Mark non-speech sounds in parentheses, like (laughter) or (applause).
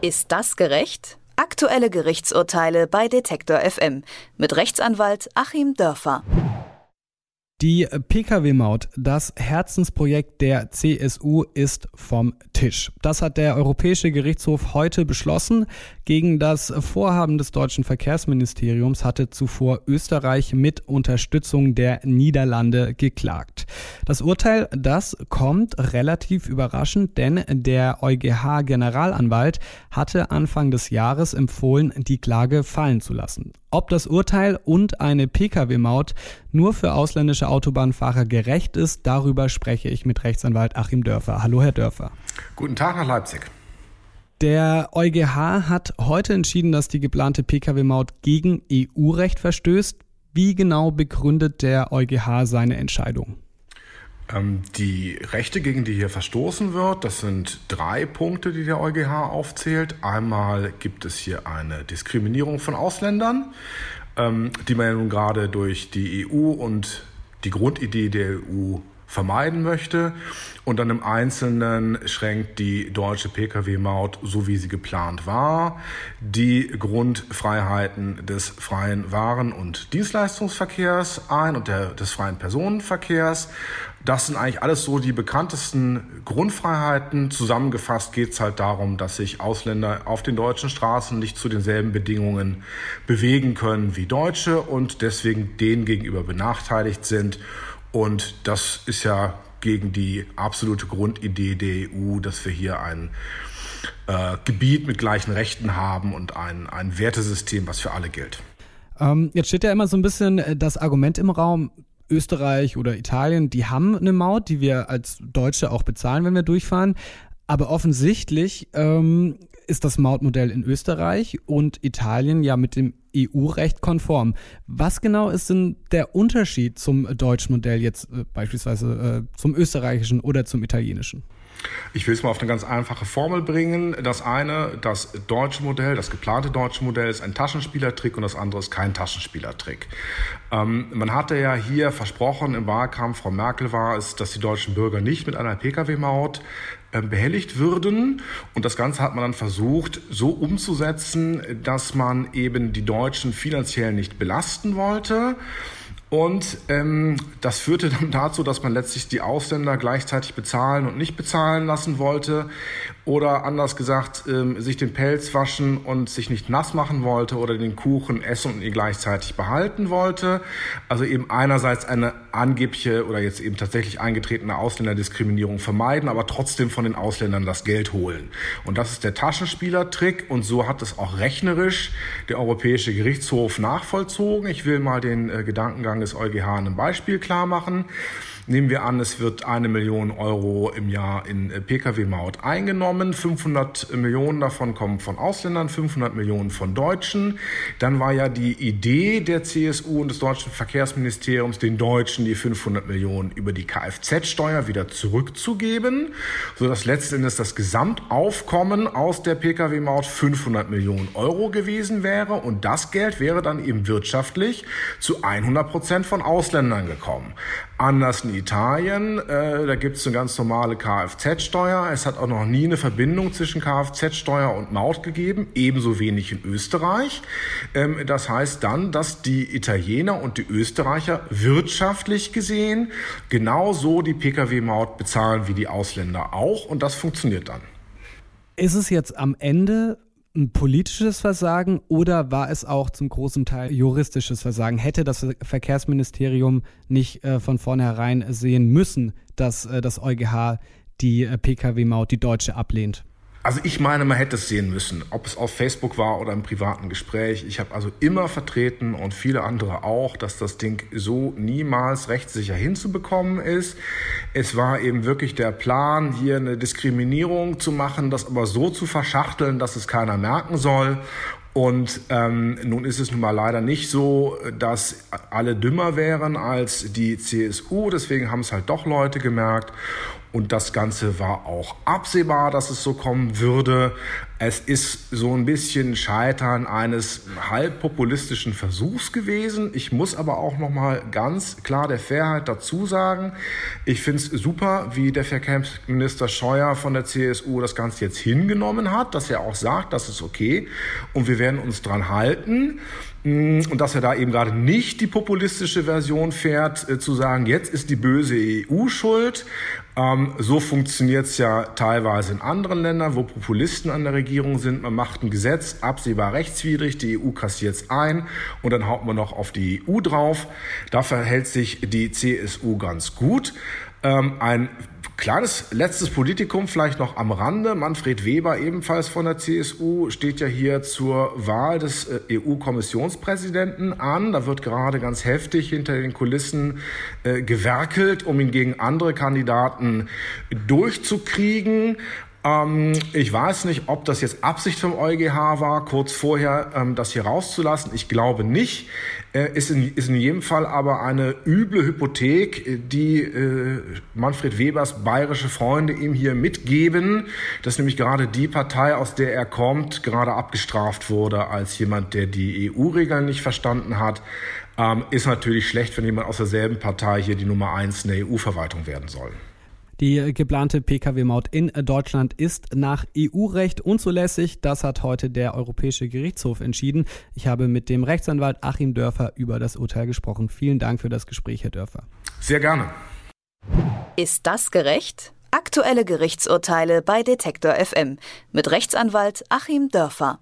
Ist das gerecht? Aktuelle Gerichtsurteile bei Detektor FM mit Rechtsanwalt Achim Dörfer. Die Pkw-Maut, das Herzensprojekt der CSU, ist vom Tisch. Das hat der Europäische Gerichtshof heute beschlossen. Gegen das Vorhaben des deutschen Verkehrsministeriums hatte zuvor Österreich mit Unterstützung der Niederlande geklagt. Das Urteil, das kommt relativ überraschend, denn der EuGH-Generalanwalt hatte Anfang des Jahres empfohlen, die Klage fallen zu lassen. Ob das Urteil und eine Pkw-Maut nur für ausländische Autobahnfahrer gerecht ist, darüber spreche ich mit Rechtsanwalt Achim Dörfer. Hallo, Herr Dörfer. Guten Tag nach Leipzig. Der EuGH hat heute entschieden, dass die geplante Pkw-Maut gegen EU-Recht verstößt. Wie genau begründet der EuGH seine Entscheidung? Ähm, die Rechte, gegen die hier verstoßen wird, das sind drei Punkte, die der EuGH aufzählt. Einmal gibt es hier eine Diskriminierung von Ausländern, ähm, die man ja nun gerade durch die EU und die Grundidee der EU vermeiden möchte. Und dann im Einzelnen schränkt die deutsche Pkw-Maut, so wie sie geplant war, die Grundfreiheiten des freien Waren- und Dienstleistungsverkehrs ein und der, des freien Personenverkehrs. Das sind eigentlich alles so die bekanntesten Grundfreiheiten. Zusammengefasst geht es halt darum, dass sich Ausländer auf den deutschen Straßen nicht zu denselben Bedingungen bewegen können wie Deutsche und deswegen denen gegenüber benachteiligt sind. Und das ist ja gegen die absolute Grundidee der EU, dass wir hier ein äh, Gebiet mit gleichen Rechten haben und ein, ein Wertesystem, was für alle gilt. Ähm, jetzt steht ja immer so ein bisschen äh, das Argument im Raum, Österreich oder Italien, die haben eine Maut, die wir als Deutsche auch bezahlen, wenn wir durchfahren. Aber offensichtlich ähm, ist das Mautmodell in Österreich und Italien ja mit dem EU-Recht konform. Was genau ist denn der Unterschied zum deutschen Modell jetzt äh, beispielsweise äh, zum österreichischen oder zum italienischen? Ich will es mal auf eine ganz einfache Formel bringen. Das eine, das deutsche Modell, das geplante deutsche Modell ist ein Taschenspielertrick und das andere ist kein Taschenspielertrick. Ähm, man hatte ja hier versprochen im Wahlkampf, Frau Merkel war es, dass die deutschen Bürger nicht mit einer Pkw-Maut äh, behelligt würden. Und das Ganze hat man dann versucht, so umzusetzen, dass man eben die Deutschen finanziell nicht belasten wollte. Und ähm, das führte dann (laughs) dazu, dass man letztlich die Ausländer gleichzeitig bezahlen und nicht bezahlen lassen wollte. Oder anders gesagt, ähm, sich den Pelz waschen und sich nicht nass machen wollte oder den Kuchen essen und ihn gleichzeitig behalten wollte. Also eben einerseits eine angebliche oder jetzt eben tatsächlich eingetretene Ausländerdiskriminierung vermeiden, aber trotzdem von den Ausländern das Geld holen. Und das ist der Taschenspielertrick und so hat es auch rechnerisch der Europäische Gerichtshof nachvollzogen. Ich will mal den äh, Gedankengang Vorgang des EuGH einem Beispiel klar machen. Nehmen wir an, es wird eine Million Euro im Jahr in äh, Pkw-Maut eingenommen. 500 Millionen davon kommen von Ausländern, 500 Millionen von Deutschen. Dann war ja die Idee der CSU und des deutschen Verkehrsministeriums, den Deutschen die 500 Millionen über die Kfz-Steuer wieder zurückzugeben, sodass letztendlich das Gesamtaufkommen aus der Pkw-Maut 500 Millionen Euro gewesen wäre. Und das Geld wäre dann eben wirtschaftlich zu 100 Prozent von Ausländern gekommen. Anders in Italien, äh, da gibt es eine ganz normale Kfz-Steuer. Es hat auch noch nie eine Verbindung zwischen Kfz-Steuer und Maut gegeben, ebenso wenig in Österreich. Ähm, das heißt dann, dass die Italiener und die Österreicher wirtschaftlich gesehen genauso die Pkw-Maut bezahlen wie die Ausländer auch und das funktioniert dann. Ist es jetzt am Ende ein politisches Versagen oder war es auch zum großen Teil juristisches Versagen? Hätte das Verkehrsministerium nicht äh, von vornherein sehen müssen, dass äh, das EuGH die äh, Pkw-Maut, die deutsche, ablehnt? Also ich meine, man hätte es sehen müssen, ob es auf Facebook war oder im privaten Gespräch. Ich habe also immer vertreten und viele andere auch, dass das Ding so niemals rechtssicher hinzubekommen ist. Es war eben wirklich der Plan, hier eine Diskriminierung zu machen, das aber so zu verschachteln, dass es keiner merken soll. Und ähm, nun ist es nun mal leider nicht so, dass alle dümmer wären als die CSU. Deswegen haben es halt doch Leute gemerkt. Und das Ganze war auch absehbar, dass es so kommen würde. Es ist so ein bisschen Scheitern eines halbpopulistischen Versuchs gewesen. Ich muss aber auch noch mal ganz klar der Fairheit dazu sagen, ich finde es super, wie der Verkehrsminister Scheuer von der CSU das Ganze jetzt hingenommen hat, dass er auch sagt, das ist okay und wir werden uns dran halten. Mm, und dass er da eben gerade nicht die populistische Version fährt, äh, zu sagen, jetzt ist die böse EU schuld. Ähm, so funktioniert es ja teilweise in anderen Ländern, wo Populisten an der Regierung sind. Man macht ein Gesetz, absehbar rechtswidrig, die EU kassiert es ein und dann haut man noch auf die EU drauf. Da verhält sich die CSU ganz gut. Ähm, ein Kleines letztes Politikum vielleicht noch am Rande. Manfred Weber, ebenfalls von der CSU, steht ja hier zur Wahl des äh, EU-Kommissionspräsidenten an. Da wird gerade ganz heftig hinter den Kulissen äh, gewerkelt, um ihn gegen andere Kandidaten durchzukriegen. Ähm, ich weiß nicht, ob das jetzt Absicht vom EuGH war, kurz vorher ähm, das hier rauszulassen. Ich glaube nicht. Äh, ist, in, ist in jedem Fall aber eine üble Hypothek, die äh, Manfred Webers bayerische Freunde ihm hier mitgeben, dass nämlich gerade die Partei, aus der er kommt, gerade abgestraft wurde als jemand, der die EU-Regeln nicht verstanden hat. Ähm, ist natürlich schlecht, wenn jemand aus derselben Partei hier die Nummer eins in der EU-Verwaltung werden soll. Die geplante Pkw-Maut in Deutschland ist nach EU-Recht unzulässig. Das hat heute der Europäische Gerichtshof entschieden. Ich habe mit dem Rechtsanwalt Achim Dörfer über das Urteil gesprochen. Vielen Dank für das Gespräch, Herr Dörfer. Sehr gerne. Ist das gerecht? Aktuelle Gerichtsurteile bei Detektor FM mit Rechtsanwalt Achim Dörfer.